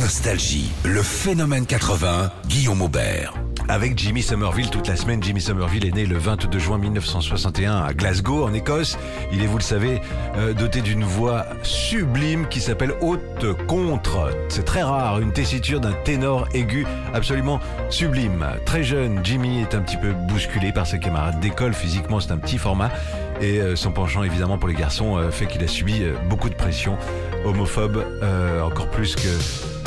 Nostalgie, le phénomène 80, Guillaume Aubert. Avec Jimmy Somerville toute la semaine. Jimmy Somerville est né le 22 juin 1961 à Glasgow, en Écosse. Il est, vous le savez, euh, doté d'une voix sublime qui s'appelle haute contre. C'est très rare, une tessiture d'un ténor aigu absolument sublime. Très jeune, Jimmy est un petit peu bousculé par ses camarades d'école. Physiquement, c'est un petit format. Et euh, son penchant, évidemment, pour les garçons euh, fait qu'il a subi beaucoup de pression homophobe, encore plus que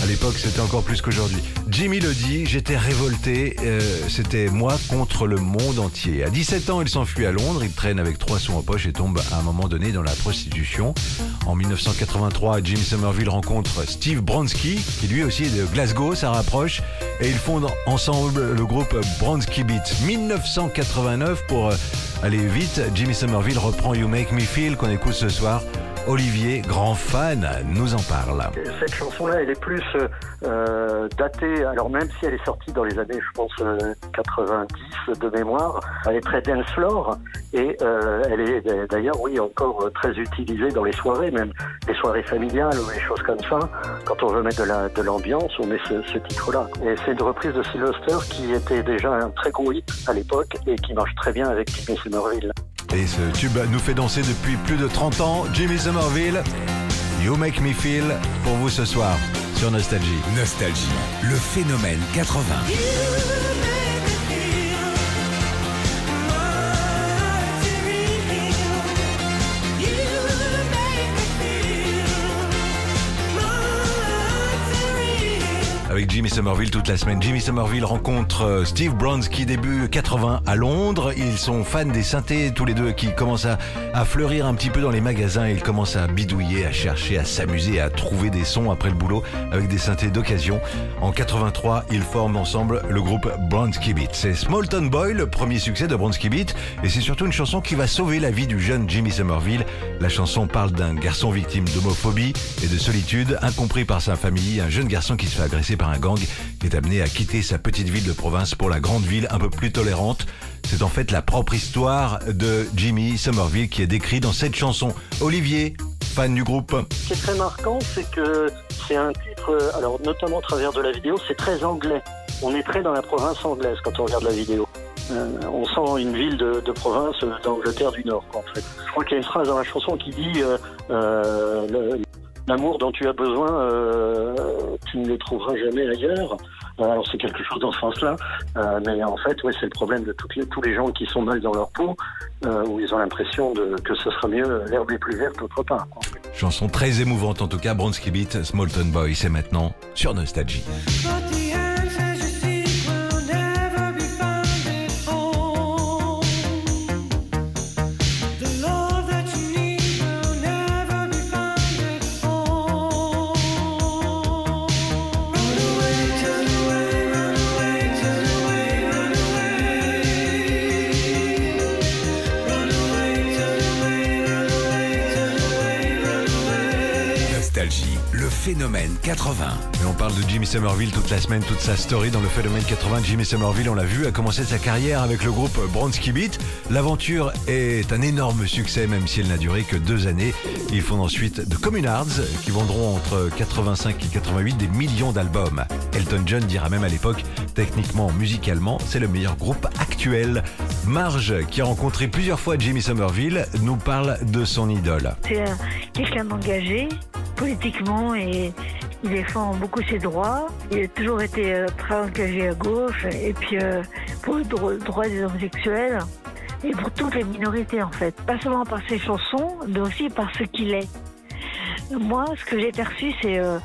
à l'époque, c'était encore plus qu'aujourd'hui. Jimmy le dit, j'étais révolté, euh, c'était moi contre le monde entier. À 17 ans, il s'enfuit à Londres, il traîne avec trois sous en poche et tombe à un moment donné dans la prostitution. En 1983, Jimmy Somerville rencontre Steve Bronski, qui lui aussi est de Glasgow, ça rapproche, et ils fondent ensemble le groupe Bronski Beat. 1989, pour euh, aller vite, Jimmy Somerville reprend You Make Me Feel qu'on écoute ce soir. Olivier, grand fan, nous en parle. Cette chanson-là, elle est plus euh, datée, alors même si elle est sortie dans les années, je pense, euh, 90 de mémoire, elle est très dance floor et euh, elle est d'ailleurs, oui, encore très utilisée dans les soirées, même les soirées familiales ou les choses comme ça. Quand on veut mettre de la l'ambiance, on met ce, ce titre-là. Et c'est une reprise de Sylvester qui était déjà un très gros hit à l'époque et qui marche très bien avec Jimmy Somerville. Et ce tube nous fait danser depuis plus de 30 ans. Jimmy Somerville, You Make Me Feel, pour vous ce soir sur Nostalgie. Nostalgie, le phénomène 80. Avec Jimmy Somerville toute la semaine. Jimmy Somerville rencontre euh, Steve Bronski début 80 à Londres. Ils sont fans des synthés tous les deux qui commencent à, fleurir un petit peu dans les magasins. Ils commencent à bidouiller, à chercher, à s'amuser, à trouver des sons après le boulot avec des synthés d'occasion. En 83, ils forment ensemble le groupe Bronski Beat. C'est Smallton Boy, le premier succès de Bronski Beat. Et c'est surtout une chanson qui va sauver la vie du jeune Jimmy Somerville. La chanson parle d'un garçon victime d'homophobie et de solitude, incompris par sa famille, un jeune garçon qui se fait agresser par un gang, qui est amené à quitter sa petite ville de province pour la grande ville un peu plus tolérante. C'est en fait la propre histoire de Jimmy Somerville qui est décrit dans cette chanson. Olivier, fan du groupe. Ce qui est très marquant, c'est que c'est un titre, euh, alors notamment au travers de la vidéo, c'est très anglais. On est très dans la province anglaise quand on regarde la vidéo. Euh, on sent une ville de, province euh, d'Angleterre du Nord. Je crois qu'il y a une phrase dans la chanson qui dit L'amour dont tu as besoin, euh, tu ne le trouveras jamais ailleurs. Euh, Alors c'est quelque chose dans ce sens-là, Euh, mais en fait, ouais, c'est le problème de tous les gens qui sont mal dans leur peau, où ils ont l'impression que ce sera mieux, l'herbe est plus verte autre part. Chanson très émouvante en tout cas, Bronski Beat, Smallton Boy, c'est maintenant sur Nostalgie. Phénomène 80. Et on parle de Jimmy Somerville toute la semaine, toute sa story dans le phénomène 80. Jimmy Somerville, on l'a vu, a commencé sa carrière avec le groupe Bronski Beat. L'aventure est un énorme succès, même si elle n'a duré que deux années. Ils font ensuite The Communards, qui vendront entre 85 et 88 des millions d'albums. Elton John dira même à l'époque, techniquement, musicalement, c'est le meilleur groupe actuel. Marge, qui a rencontré plusieurs fois Jimmy Somerville, nous parle de son idole. C'est un- quelqu'un d'engagé politiquement et il défend beaucoup ses droits. Il a toujours été euh, très engagé à gauche et puis euh, pour le dro- droit des homosexuels et pour toutes les minorités en fait. Pas seulement par ses chansons, mais aussi par ce qu'il est. Moi, ce que j'ai perçu, c'est euh,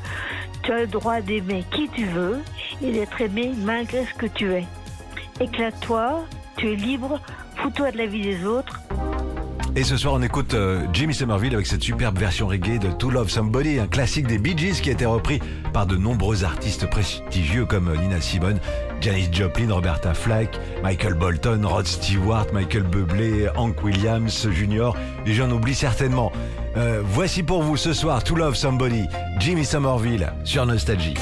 tu as le droit d'aimer qui tu veux et d'être aimé malgré ce que tu es. Éclate-toi, tu es libre, fous-toi de la vie des autres, Et ce soir, on écoute euh, Jimmy Somerville avec cette superbe version reggae de To Love Somebody, un classique des Bee Gees qui a été repris par de nombreux artistes prestigieux comme Nina Simone, Janis Joplin, Roberta Flack, Michael Bolton, Rod Stewart, Michael Bublé, Hank Williams Jr. Et j'en oublie certainement. Euh, voici pour vous ce soir To Love Somebody, Jimmy Somerville sur Nostalgie.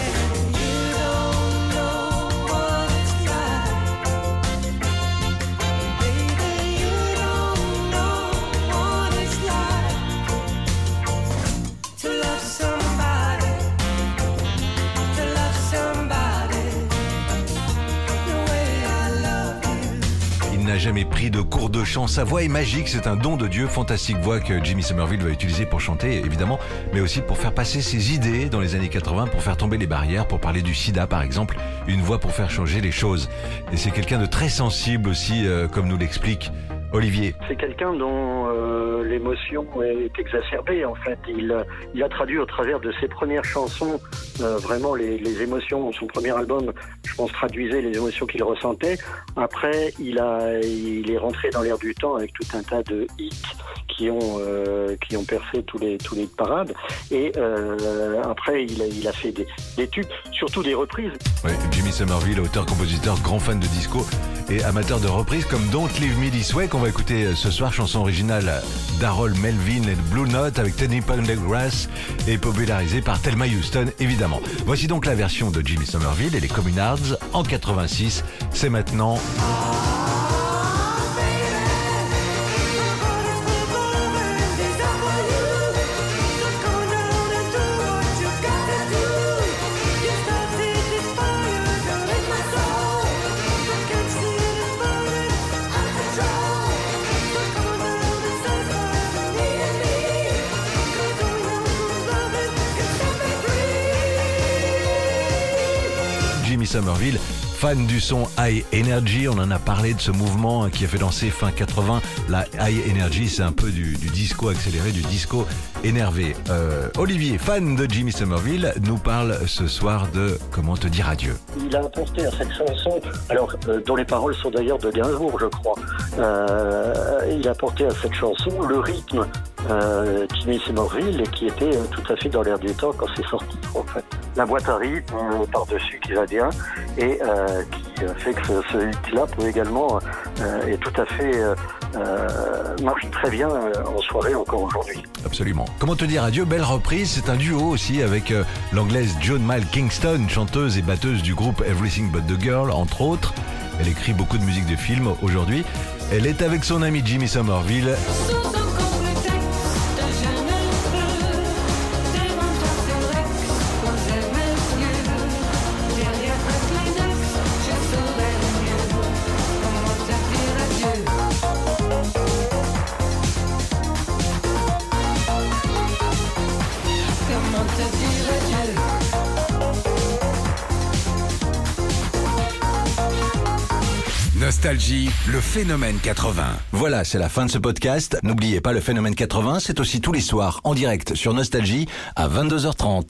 Jamais pris de cours de chant. Sa voix est magique, c'est un don de Dieu. Fantastique voix que Jimmy Somerville va utiliser pour chanter, évidemment, mais aussi pour faire passer ses idées dans les années 80, pour faire tomber les barrières, pour parler du sida, par exemple. Une voix pour faire changer les choses. Et c'est quelqu'un de très sensible aussi, euh, comme nous l'explique Olivier. C'est quelqu'un dont euh, l'émotion est exacerbée en fait. Il, il a traduit au travers de ses premières chansons euh, vraiment les, les émotions. Son premier album, je pense, traduisait les émotions qu'il ressentait. Après, il a, il est rentré dans l'air du temps avec tout un tas de hits qui ont euh, qui ont percé tous les tous les parades. Et euh, après, il a, il a fait des, des tubes, surtout des reprises. Ouais, Jimmy Somerville, auteur-compositeur, grand fan de disco et amateur de reprises comme Don't Leave Me This Way qu'on va écouter euh, ce soir, chanson originale d'Harold Melvin et de Blue Note avec Teddy Pendergrass et popularisée par Thelma Houston évidemment. Voici donc la version de Jimmy Somerville et les Communards en 86. C'est maintenant Jimmy Somerville, fan du son High Energy. On en a parlé de ce mouvement hein, qui a fait danser fin 80. La High Energy, c'est un peu du, disco accéléré, du disco énervé. Euh, Olivier, fan de Jimmy Somerville, nous parle ce soir de Comment te dire adieu. Il a apporté à cette chanson, alors euh, dont les paroles sont d'ailleurs de Gainsbourg, je crois. euh, il a apporté à cette chanson le rythme euh, Jimmy Somerville et qui était tout à fait dans l'air du temps quand c'est sorti. En fait, la boîte à rythme par-dessus qui va bien et qui euh, fait que ce, ce hit-là peut également euh, euh, euh, très bien en soirée encore aujourd'hui. Absolument. Comment te dire adieu Belle reprise, c'est un duo aussi avec l'anglaise Joan Mal Kingston, chanteuse et batteuse du groupe Everything But The Girl, entre autres. Elle écrit beaucoup de musique de film aujourd'hui. Elle est avec son ami Jimmy Somerville. Nostalgie, le phénomène 80. Voilà, c'est la fin de ce podcast. N'oubliez pas le phénomène 80, c'est aussi tous les soirs en direct sur Nostalgie à 22h30.